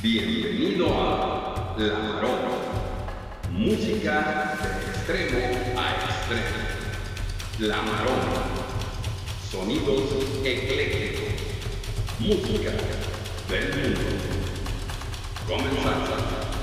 Bienvenido a La Maroma. Música de extremo a extremo. La Maroma. Sonidos eclécticos. Música del mundo. Comenzamos.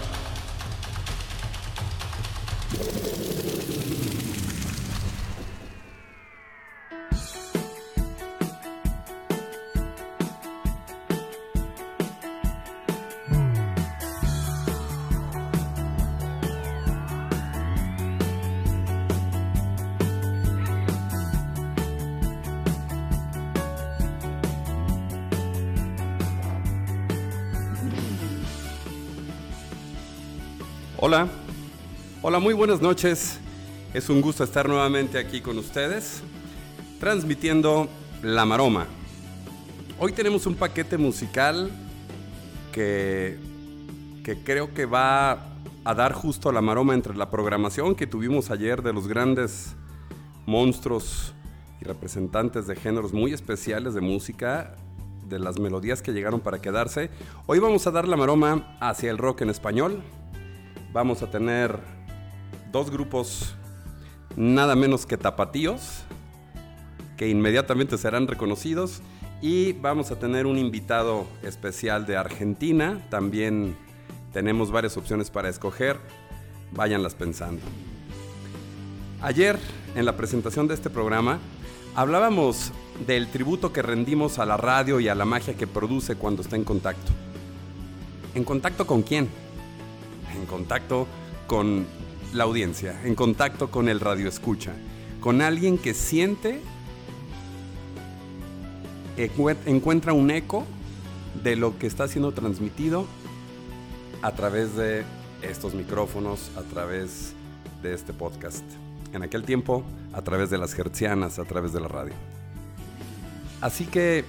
Hola, muy buenas noches. Es un gusto estar nuevamente aquí con ustedes, transmitiendo La Maroma. Hoy tenemos un paquete musical que, que creo que va a dar justo la maroma entre la programación que tuvimos ayer de los grandes monstruos y representantes de géneros muy especiales de música, de las melodías que llegaron para quedarse. Hoy vamos a dar la maroma hacia el rock en español vamos a tener dos grupos nada menos que tapatíos, que inmediatamente serán reconocidos, y vamos a tener un invitado especial de Argentina, también tenemos varias opciones para escoger, váyanlas pensando. Ayer, en la presentación de este programa, hablábamos del tributo que rendimos a la radio y a la magia que produce cuando está en contacto. ¿En contacto con quién? en contacto con la audiencia, en contacto con el radio escucha, con alguien que siente, encuentra un eco de lo que está siendo transmitido a través de estos micrófonos, a través de este podcast. En aquel tiempo, a través de las hertzianas, a través de la radio. Así que,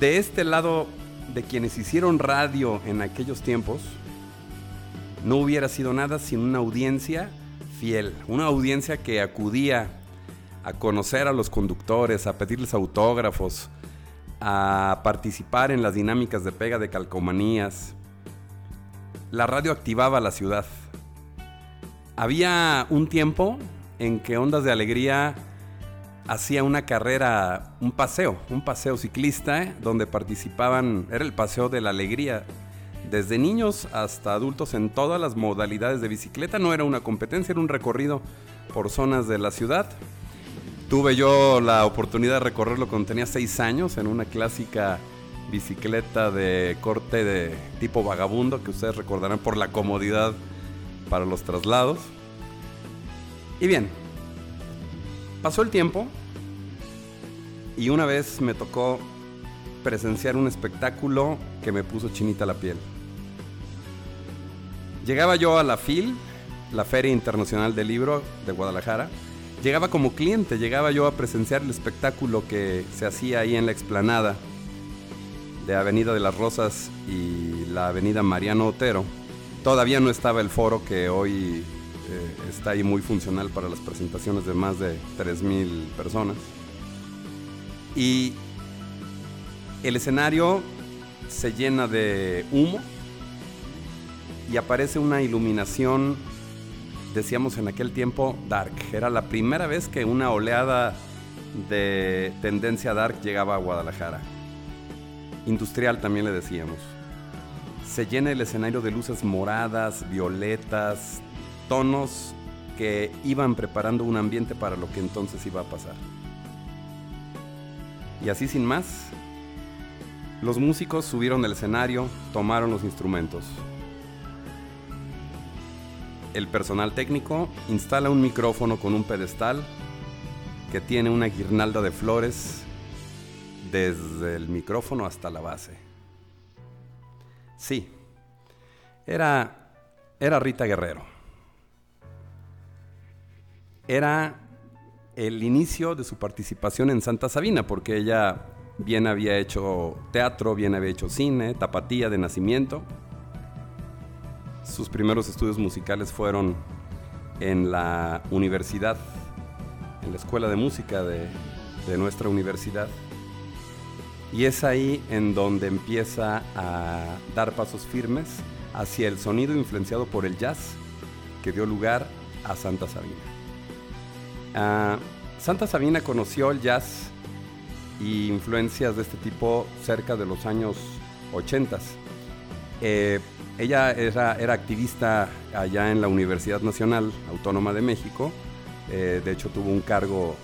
de este lado de quienes hicieron radio en aquellos tiempos, no hubiera sido nada sin una audiencia fiel, una audiencia que acudía a conocer a los conductores, a pedirles autógrafos, a participar en las dinámicas de pega de calcomanías. La radio activaba la ciudad. Había un tiempo en que Ondas de Alegría hacía una carrera, un paseo, un paseo ciclista, ¿eh? donde participaban, era el paseo de la alegría, desde niños hasta adultos en todas las modalidades de bicicleta. No era una competencia, era un recorrido por zonas de la ciudad. Tuve yo la oportunidad de recorrerlo cuando tenía seis años en una clásica bicicleta de corte de tipo vagabundo que ustedes recordarán por la comodidad para los traslados. Y bien, pasó el tiempo y una vez me tocó presenciar un espectáculo que me puso chinita la piel. Llegaba yo a la FIL, la Feria Internacional del Libro de Guadalajara. Llegaba como cliente, llegaba yo a presenciar el espectáculo que se hacía ahí en la explanada de Avenida de las Rosas y la Avenida Mariano Otero. Todavía no estaba el foro que hoy eh, está ahí muy funcional para las presentaciones de más de 3.000 personas. Y el escenario se llena de humo, y aparece una iluminación, decíamos en aquel tiempo, dark. Era la primera vez que una oleada de tendencia dark llegaba a Guadalajara. Industrial también le decíamos. Se llena el escenario de luces moradas, violetas, tonos que iban preparando un ambiente para lo que entonces iba a pasar. Y así sin más, los músicos subieron al escenario, tomaron los instrumentos el personal técnico instala un micrófono con un pedestal que tiene una guirnalda de flores desde el micrófono hasta la base. Sí, era, era Rita Guerrero. Era el inicio de su participación en Santa Sabina, porque ella bien había hecho teatro, bien había hecho cine, tapatía de nacimiento sus primeros estudios musicales fueron en la universidad, en la escuela de música de, nuestra universidad. Y es ahí en donde empieza a dar pasos firmes hacia el sonido influenciado por el jazz que dio lugar a Santa Sabina. Ah, Santa Sabina conoció el jazz y influencias de este tipo cerca de los años 80. Eh, ella era, activista allá en la Universidad Nacional Autónoma de México. Eh, de hecho, tuvo un cargo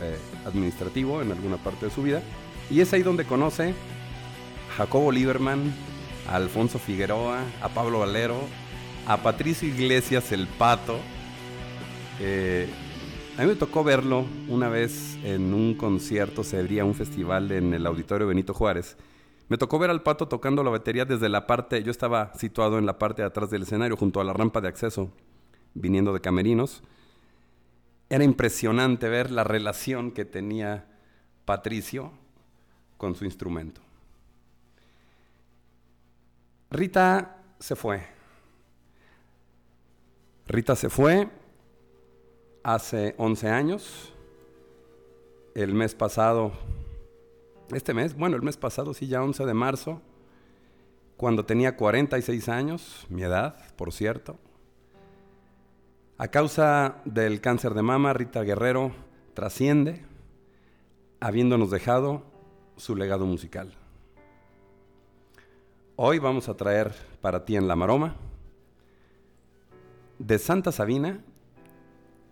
eh, administrativo en alguna parte de su vida. Y es ahí donde conoce a Jacobo Lieberman, a Alfonso Figueroa, a Pablo Valero, a Patricio Iglesias el Pato. Eh, a mí me tocó verlo una vez en un concierto, se abría un festival en el Auditorio Benito Juárez. Me tocó ver al Pato tocando la batería desde la parte, yo estaba situado en la parte de atrás del escenario, junto a la rampa de acceso, viniendo de Camerinos. Era impresionante ver la relación que tenía Patricio con su instrumento. Rita se fue. Rita se fue hace 11 años. El mes pasado, este mes, bueno, el mes pasado, sí, ya 11 de marzo, cuando tenía 46 años, mi edad, por cierto. A causa del cáncer de mama, Rita Guerrero trasciende, habiéndonos dejado su legado musical. Hoy vamos a traer para ti en La Maroma de Santa Sabina,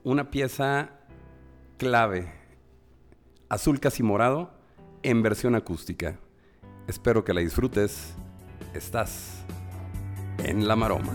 una pieza clave, azul casi morado, en versión acústica. Espero que la disfrutes. Estás en la maroma.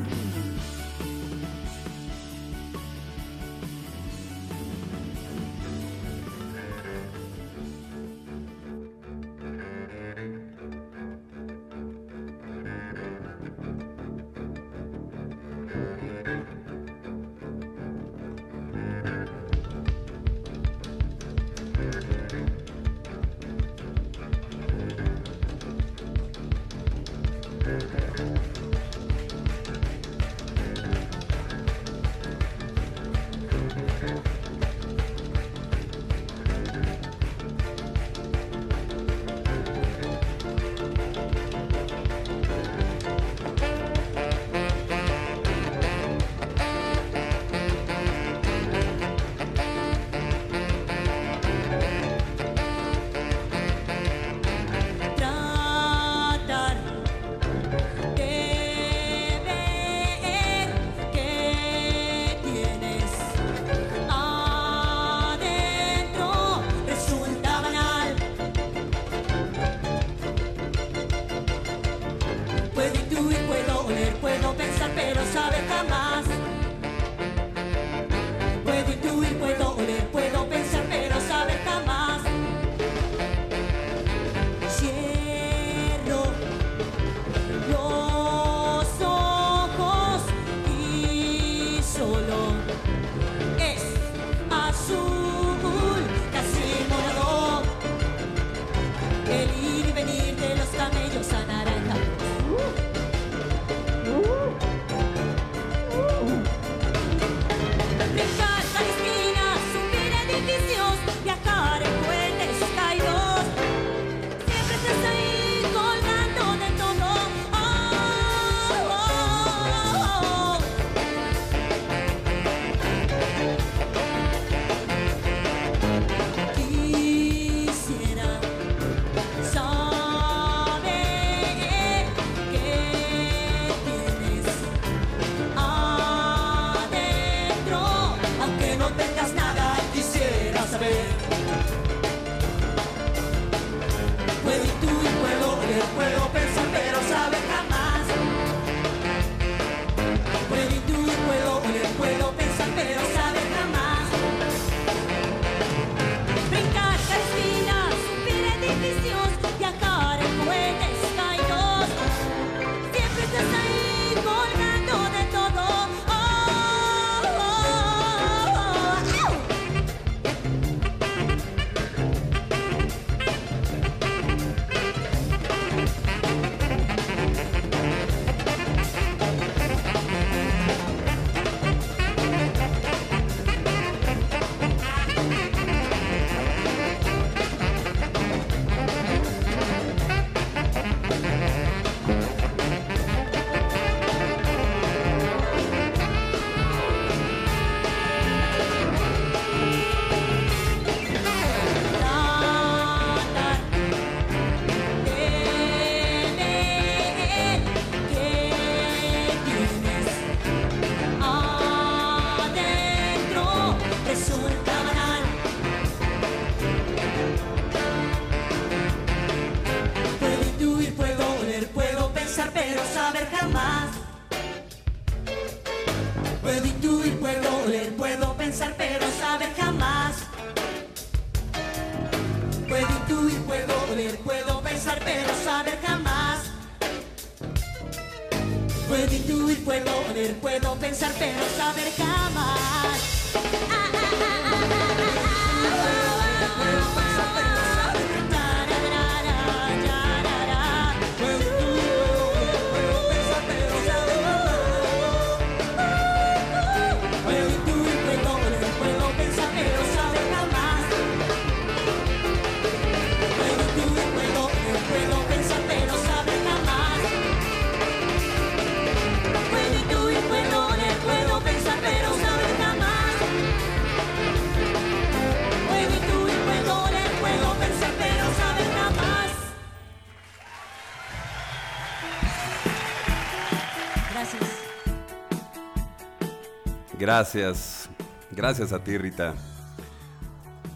Gracias. Gracias a ti, Rita.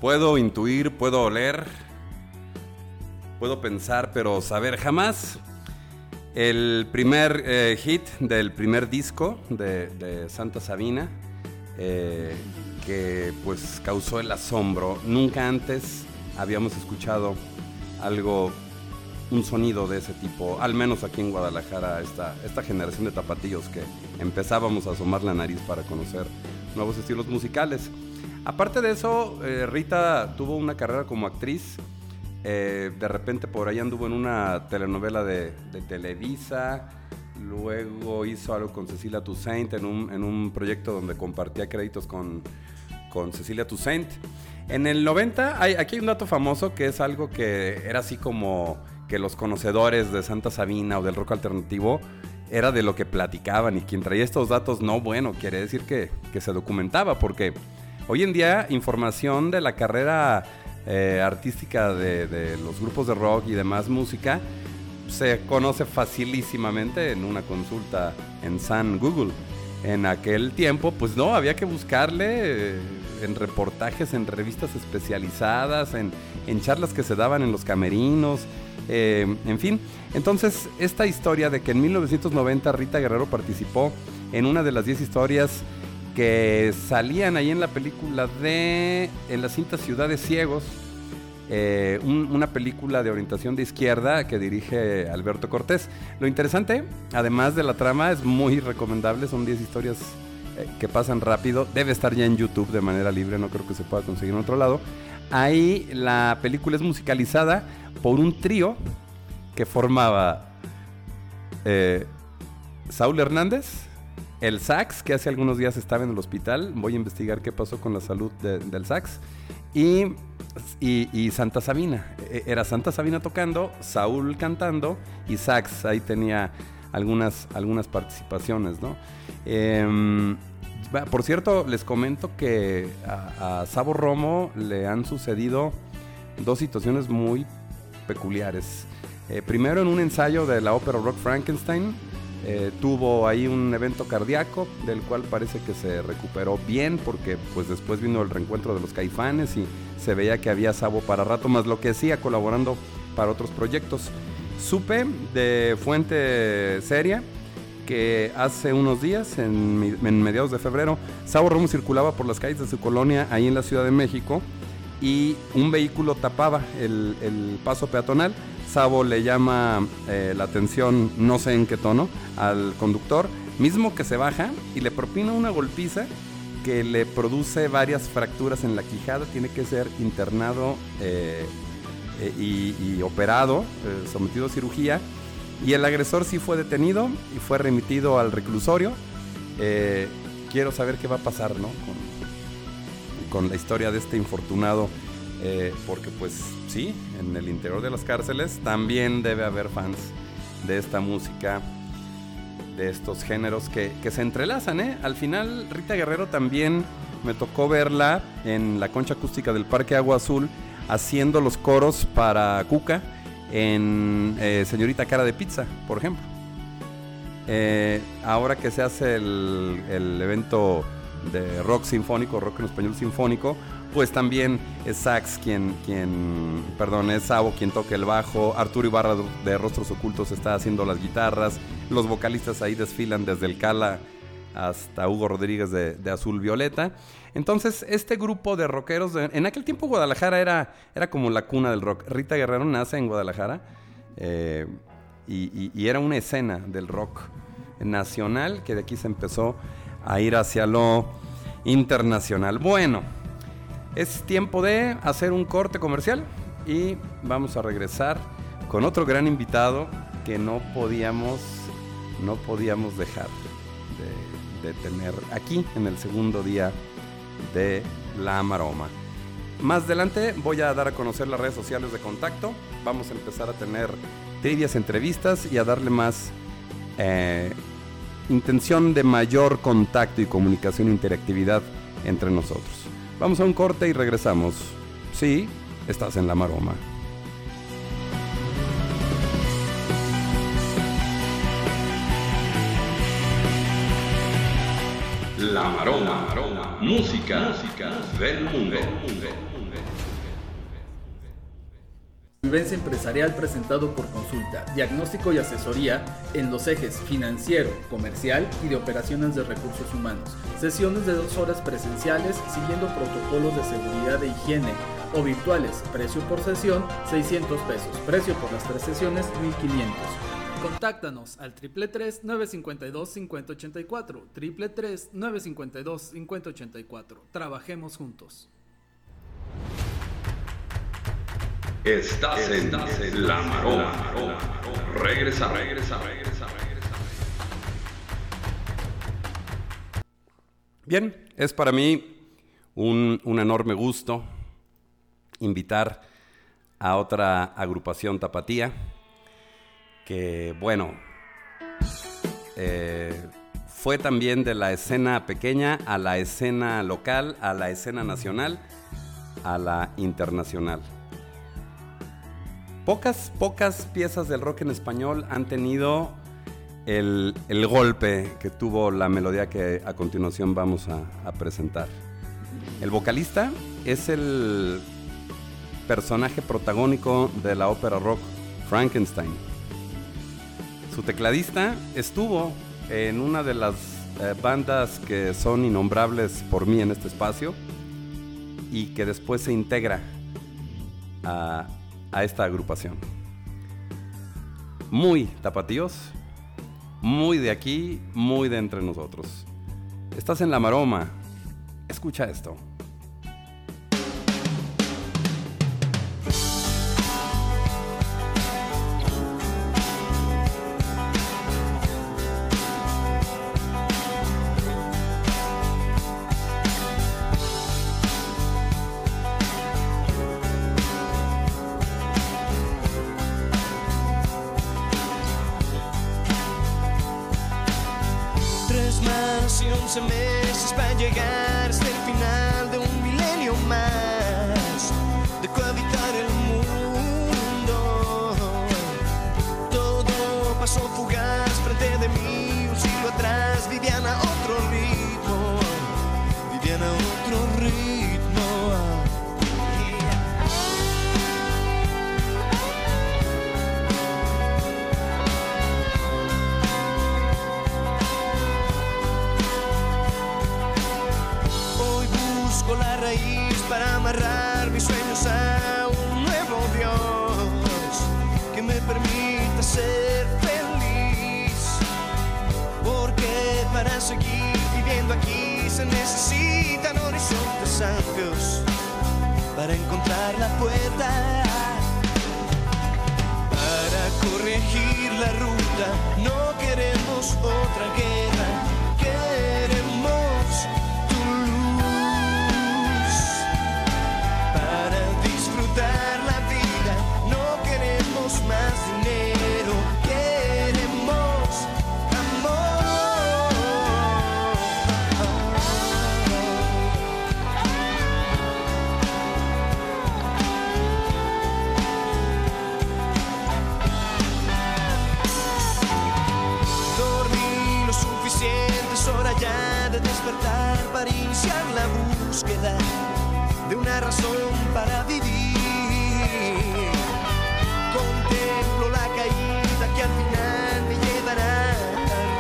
Puedo intuir, puedo oler, puedo pensar, pero saber jamás. El primer eh, hit del primer disco de, Santa Sabina, eh, que pues causó el asombro. Nunca antes habíamos escuchado algo un sonido de ese tipo, al menos aquí en Guadalajara, esta, esta generación de tapatillos que empezábamos a asomar la nariz para conocer nuevos estilos musicales. Aparte de eso, eh, Rita tuvo una carrera como actriz. Eh, de repente por ahí anduvo en una telenovela de, Televisa. Luego hizo algo con Cecilia Toussaint en un, en un proyecto donde compartía créditos con, con Cecilia Toussaint. En el 90, hay, aquí hay un dato famoso que es algo que era así como que los conocedores de Santa Sabina o del rock alternativo era de lo que platicaban y quien traía estos datos no bueno, quiere decir que, se documentaba porque hoy en día información de la carrera eh, artística de, los grupos de rock y demás música se conoce facilísimamente en una consulta en San Google. En aquel tiempo, pues no, había que buscarle eh, en reportajes, en revistas especializadas, en, en charlas que se daban en los camerinos, eh, en fin, entonces esta historia de que en 1990 Rita Guerrero participó en una de las 10 historias que salían ahí en la película de, en la cinta Ciudades Ciegos, eh, una película de orientación de izquierda que dirige Alberto Cortés. Lo interesante, además de la trama, es muy recomendable, son 10 historias eh, que pasan rápido, debe estar ya en YouTube de manera libre, no creo que se pueda conseguir en otro lado. Ahí la película es musicalizada por un trío que formaba eh, Saúl Hernández, el sax, que hace algunos días estaba en el hospital, voy a investigar qué pasó con la salud del sax, y, y, Santa Sabina. E, era Santa Sabina tocando, Saúl cantando y sax, ahí tenía algunas, algunas participaciones, ¿no? Em, por cierto, les comento que a, Sabo Romo le han sucedido dos situaciones muy peculiares. Eh, primero, en un ensayo de la ópera Rock Frankenstein, eh, tuvo ahí un evento cardíaco del cual parece que se recuperó bien porque pues después vino el reencuentro de los caifanes y se veía que había Sabo para rato más lo que hacía colaborando para otros proyectos. Supe de fuente seria que hace unos días, en, mediados de febrero, Sabo Romo circulaba por las calles de su colonia ahí en la Ciudad de México y un vehículo tapaba el, paso peatonal. Sabo le llama eh, la atención, no sé en qué tono, al conductor, mismo que se baja y le propina una golpiza que le produce varias fracturas en la quijada, tiene que ser internado eh, eh, y, operado, sometido a cirugía y el agresor sí fue detenido y fue remitido al reclusorio. Quiero saber qué va a pasar, ¿no? La historia de este infortunado. Eh, porque pues sí, en el interior de las cárceles también debe haber fans de esta música, de estos géneros que, que se entrelazan, ¿eh? Al final, Rita Guerrero también me tocó verla en la concha acústica del Parque Agua Azul haciendo los coros para Cuca en eh, Señorita Cara de Pizza, por ejemplo. Eh, ahora que se hace el, evento de rock sinfónico, rock en español sinfónico, pues también es Sax quien, quien, perdón, es Sabo quien toca el bajo, Arturo Ibarra de Rostros Ocultos está haciendo las guitarras, los vocalistas ahí desfilan desde el Cala hasta Hugo Rodríguez de, Azul Violeta. Entonces, este grupo de rockeros, en aquel tiempo Guadalajara era, era como la cuna del rock. Rita Guerrero nace en Guadalajara eh, y era una escena del rock nacional que de aquí se empezó a ir hacia lo internacional. Bueno, es tiempo de hacer un corte comercial y vamos a regresar con otro gran invitado que no podíamos, no podíamos dejar de, tener aquí en el segundo día de La Maroma. Más adelante voy a dar a conocer las redes sociales de contacto. Vamos a empezar a tener trivias, entrevistas y a darle más eh, intención de mayor contacto y comunicación e interactividad entre nosotros. Vamos a un corte y regresamos. Sí, estás en La Maroma. La Maroma, música, música del mundo. Vivencia empresarial presentado por consulta, diagnóstico y asesoría en los ejes financiero, comercial y de operaciones de recursos humanos. Sesiones de dos horas presenciales siguiendo protocolos de seguridad e higiene o virtuales. Precio por sesión 600 pesos. Precio por las tres sesiones 1500. Contáctanos al 333-952-5084. 333-952-5084. Trabajemos juntos. Estás en La Maroma. Regresa, regresa, regresa, regresa. Bien, es para mí un, un enorme gusto invitar a otra agrupación tapatía que, bueno, eh, fue también de la escena pequeña a la escena local, a la escena nacional, a la internacional. Pocas, pocas piezas del rock en español han tenido el, el golpe que tuvo la melodía que a continuación vamos a, presentar. El vocalista es el personaje protagónico de la ópera rock Frankenstein. Su tecladista estuvo en una de las eh, bandas que son innombrables por mí en este espacio y que después se integra a, a esta agrupación. Muy tapatíos, muy de aquí, muy de entre nosotros. Estás en la maroma. Escucha esto. Vivían a despertar para iniciar la búsqueda de un una razón para vivir. Contemplo la caída que al final me llevará a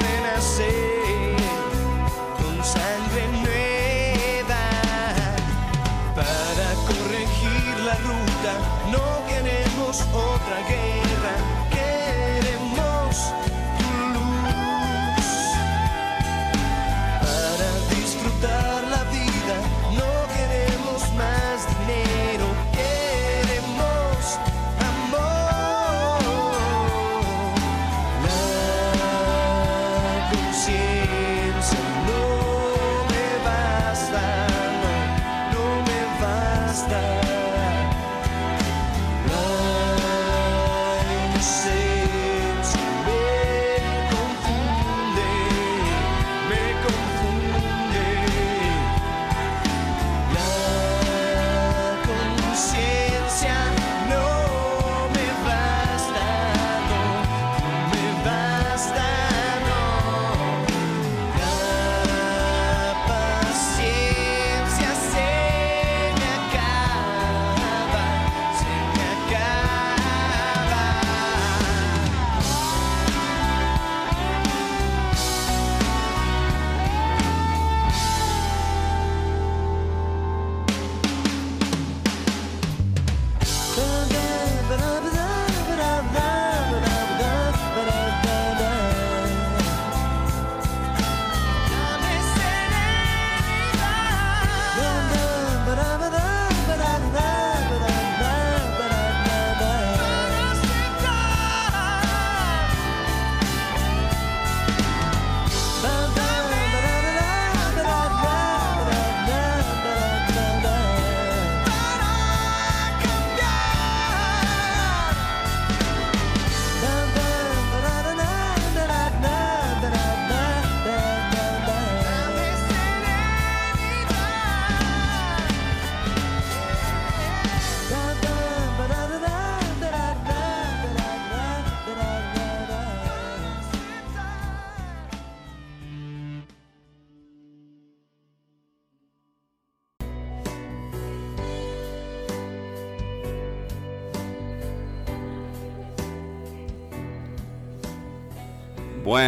renacer con sangre nueva. Para corregir la ruta no queremos otra guerra,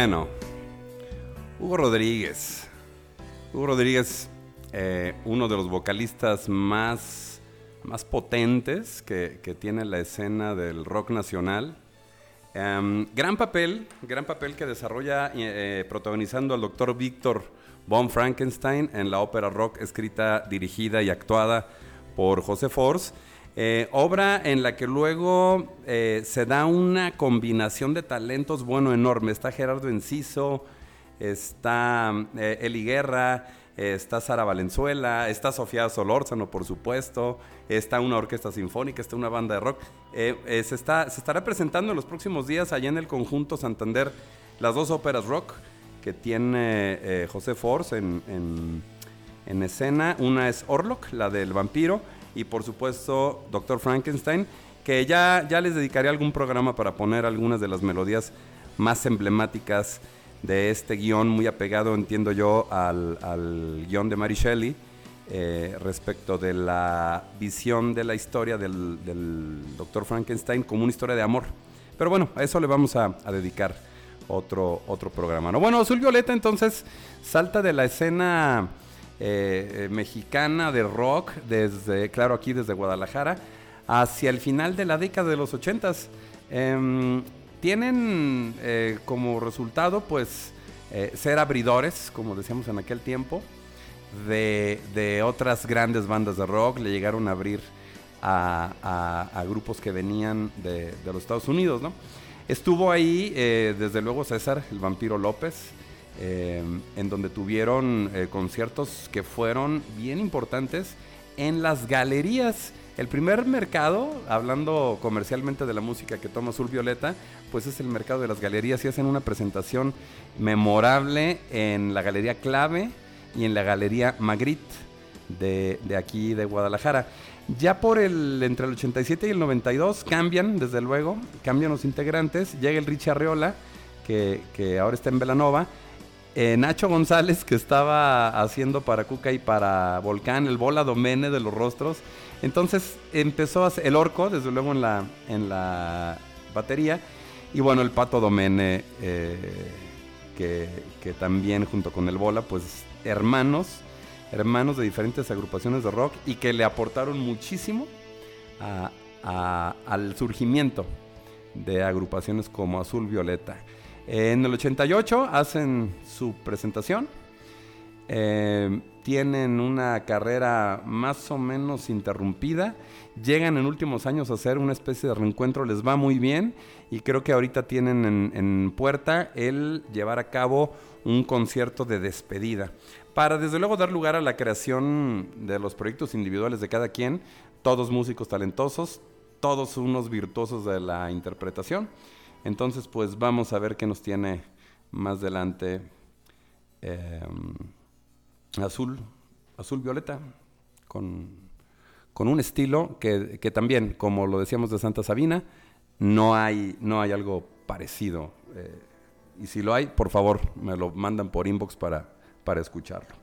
Bueno, Hugo Rodríguez. Hugo Rodríguez, eh, uno de los vocalistas más, más potentes que, que tiene la escena del rock nacional. Em, gran papel, gran papel que desarrolla eh, protagonizando al doctor Víctor von Frankenstein en la ópera rock escrita, dirigida y actuada por José Force. Eh, obra en la que luego eh, se da una combinación de talentos, bueno, enorme. Está Gerardo Enciso, está eh, Eli Guerra, está Sara Valenzuela, está Sofía Solórzano, por supuesto, está una orquesta sinfónica, está una banda de rock. Se, está, se estará presentando en los próximos días allá en el conjunto Santander las dos óperas rock que tiene José Force en, en- en escena. Una es Orlok, la del vampiro, y por supuesto Doctor Frankenstein, que ya, ya les dedicaré algún programa para poner algunas de las melodías más emblemáticas de este guion, muy apegado, entiendo yo, al, al guion de Mary Shelley. eh, respecto de la visión de la historia del, del Dr. Frankenstein como una historia de amor. Pero bueno, a eso le vamos a, a dedicar otro, otro programa. ¿no? Bueno, Azul Violeta entonces salta de la escena eh, eh, mexicana de rock, desde, claro, aquí desde Guadalajara, hacia el final de la década de los ochentas. Em, tienen eh, como resultado, pues, eh, ser abridores, como decíamos en aquel tiempo, de, otras grandes bandas de rock. Le llegaron a abrir a, grupos que venían de, de los Estados Unidos, ¿no? Estuvo ahí, desde luego, César, el vampiro López, eh, en donde tuvieron eh, conciertos que fueron bien importantes en las galerías. El primer mercado, hablando comercialmente de la música que toma Azul Violeta, pues es el mercado de las galerías y hacen una presentación memorable en la Galería Clave y en la Galería Magritte de, de aquí de Guadalajara. Ya por el entre el 87 y el 92 cambian, desde luego, cambian los integrantes. Llega el Richie Arreola, que, que ahora está en Velanova. Eh, Nacho González, que estaba haciendo para Cuca y para Volcán, el bola domene de los rostros. Entonces empezó el orco, desde luego en la, en la batería. Y bueno, el pato domene, eh, que, que también junto con el bola, pues hermanos, hermanos de diferentes agrupaciones de rock y que le aportaron muchísimo al surgimiento de agrupaciones como Azul Violeta. En el 88 hacen su presentación. Eh, tienen una carrera más o menos interrumpida. Llegan en últimos años a hacer una especie de reencuentro, les va muy bien. Y creo que ahorita tienen en, en puerta el llevar a cabo un concierto de despedida. Para desde luego dar lugar a la creación de los proyectos individuales de cada quien, todos músicos talentosos, todos unos virtuosos de la interpretación. Entonces, pues vamos a ver qué nos tiene más adelante eh, azul, azul violeta, con, con un estilo que, que también, como lo decíamos de Santa Sabina, no hay, no hay algo parecido. eh, y si lo hay, por favor, me lo mandan por inbox para, para escucharlo.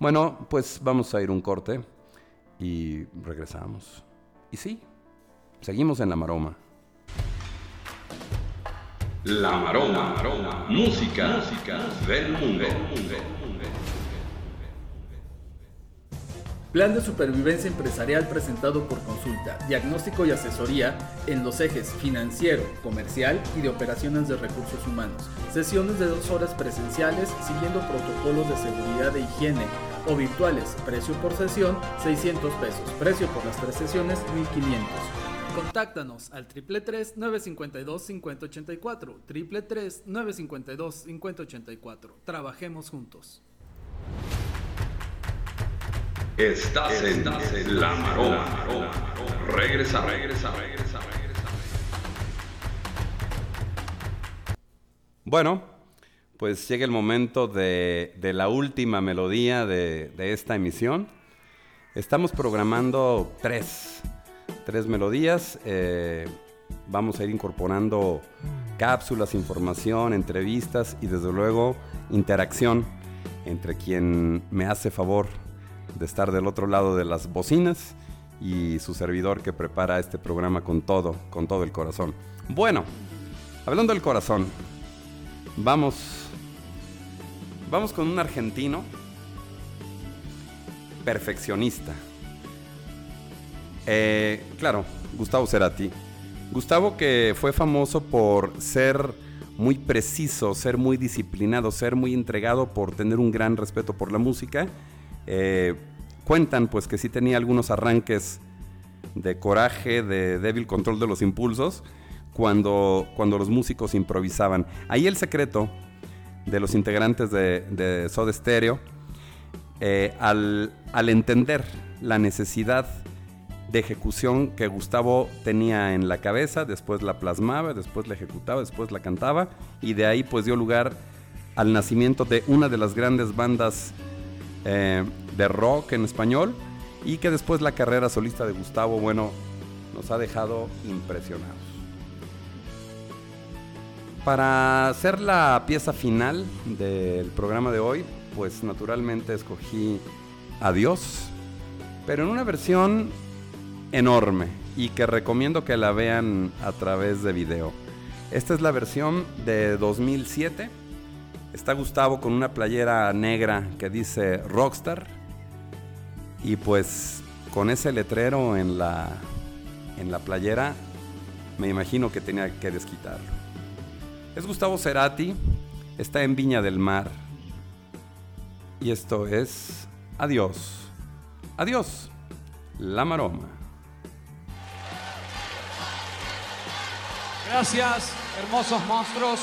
Bueno, pues vamos a ir un corte y regresamos. Y sí, seguimos en la maroma. La Maroma, música, música del mundo. Plan de supervivencia empresarial presentado por consulta, diagnóstico y asesoría en los ejes financiero, comercial y de operaciones de recursos humanos. Sesiones de dos horas presenciales siguiendo protocolos de seguridad e higiene o virtuales. Precio por sesión 600 pesos. Precio por las tres sesiones 1500. Contáctanos al 333-952-5084. 333-952-5084. Trabajemos juntos. Estás en La Maroma. Regresa, regresa, regresa, regresa. Bueno, pues llega el momento de, de la última melodía de, de esta emisión. Estamos programando tres, tres melodías. eh, vamos a ir incorporando cápsulas, información, entrevistas y desde luego interacción entre quien me hace favor de estar del otro lado de las bocinas y su servidor que prepara este programa con todo, con todo el corazón. Bueno, hablando del corazón, Vamos. Vamos con un argentino perfeccionista. Eh, claro, Gustavo Cerati. Gustavo que fue famoso por ser muy preciso, ser muy disciplinado, ser muy entregado, por tener un gran respeto por la música. Eh, cuentan pues que sí tenía algunos arranques de coraje, de débil control de los impulsos, cuando, cuando los músicos improvisaban. Ahí el secreto de los integrantes de, de Soda Stereo, eh, al, al entender la necesidad de ejecución que Gustavo tenía en la cabeza, después la plasmaba, después la ejecutaba, después la cantaba, y de ahí pues dio lugar al nacimiento de una de las grandes bandas eh, de rock en español, y que después la carrera solista de Gustavo, bueno, nos ha dejado impresionados. Para hacer la pieza final del programa de hoy, pues naturalmente escogí Adiós, pero en una versión enorme y que recomiendo que la vean a través de video. Esta es la versión de 2007. Está Gustavo con una playera negra que dice Rockstar y pues con ese letrero en la en la playera me imagino que tenía que desquitarlo. Es Gustavo Cerati, está en Viña del Mar. Y esto es Adiós. Adiós. La maroma. Gracias, hermosos monstruos.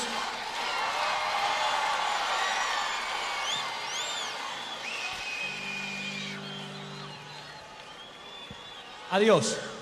Adiós.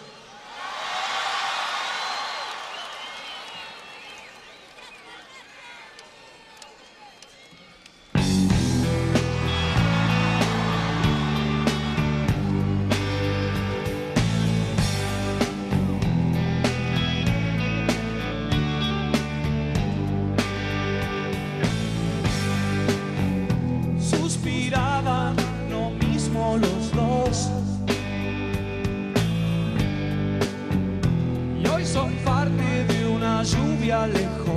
Y hoy soy parte de una lluvia lejos.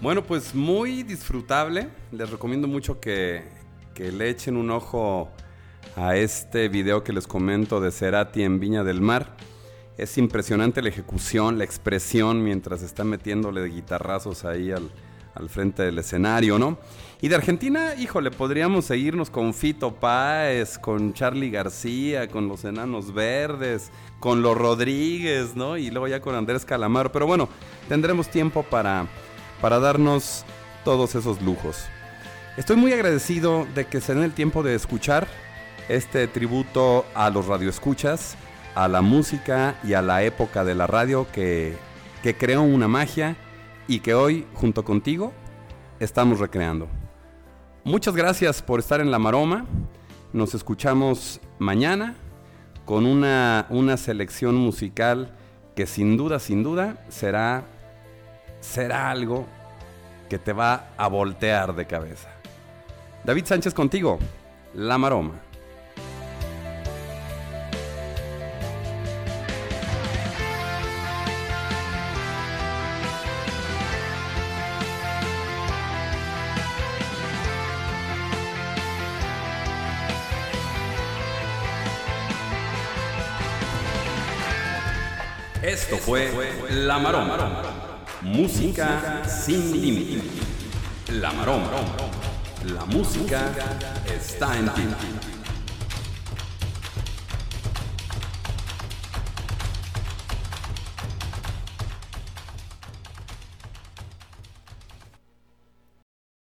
Bueno, pues muy disfrutable. Les recomiendo mucho que, que le echen un ojo a este video que les comento de Cerati en Viña del Mar. Es impresionante la ejecución, la expresión mientras está metiéndole guitarrazos ahí al, al frente del escenario, ¿no? Y de Argentina, híjole, podríamos seguirnos con Fito Páez, con Charlie García, con los Enanos Verdes, con los Rodríguez, ¿no? Y luego ya con Andrés Calamaro. Pero bueno, tendremos tiempo para, para darnos todos esos lujos. Estoy muy agradecido de que se den el tiempo de escuchar este tributo a los radioescuchas, a la música y a la época de la radio que, que creó una magia y que hoy, junto contigo, estamos recreando. Muchas gracias por estar en La Maroma. Nos escuchamos mañana con una, una selección musical que sin duda, sin duda, será, será algo que te va a voltear de cabeza. David Sánchez contigo, La Maroma. La Maroma. Música sin límite. La Maroma. La música está en ti.